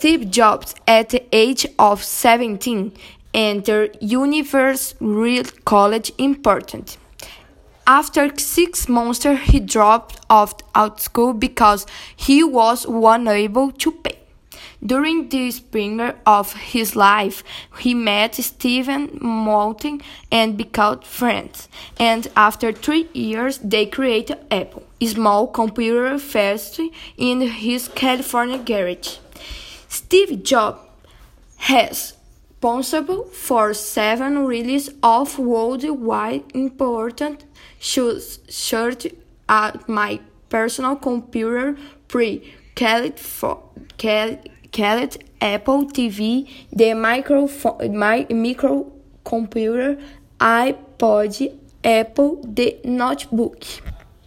Steve Jobs, at the age of 17, entered Universal College in Portland. After six months, he dropped out of school because he was unable to pay. During the spring of his life, he met Stephen Moulton and became friends. And after three years, they created Apple, a small computer factory in his California garage. Steve Jobs has responsible for seven releases of worldwide important shoes shirt at my personal computer pre called Apple TV, the microphone, my microcomputer, iPod, Apple, the notebook.